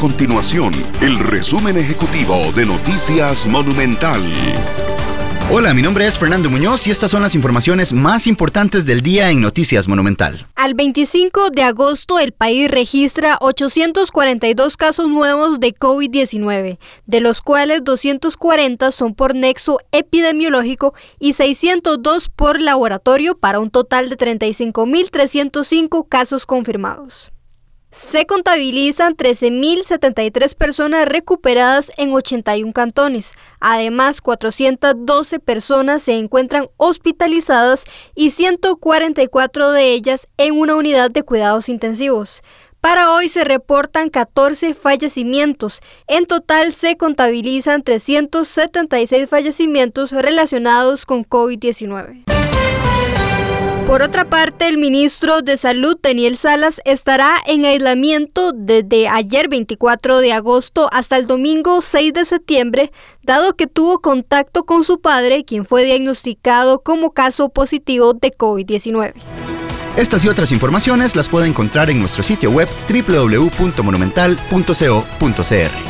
continuación el resumen ejecutivo de Noticias Monumental. Hola, mi nombre es Fernando Muñoz y estas son las informaciones más importantes del día en Noticias Monumental. Al 25 de agosto el país registra 842 casos nuevos de COVID-19, de los cuales 240 son por nexo epidemiológico y 602 por laboratorio para un total de 35.305 casos confirmados. Se contabilizan 13.073 personas recuperadas en 81 cantones. Además, 412 personas se encuentran hospitalizadas y 144 de ellas en una unidad de cuidados intensivos. Para hoy se reportan 14 fallecimientos. En total se contabilizan 376 fallecimientos relacionados con COVID-19. Por otra parte, el ministro de Salud, Daniel Salas, estará en aislamiento desde ayer 24 de agosto hasta el domingo 6 de septiembre, dado que tuvo contacto con su padre, quien fue diagnosticado como caso positivo de COVID-19. Estas y otras informaciones las puede encontrar en nuestro sitio web www.monumental.co.cr.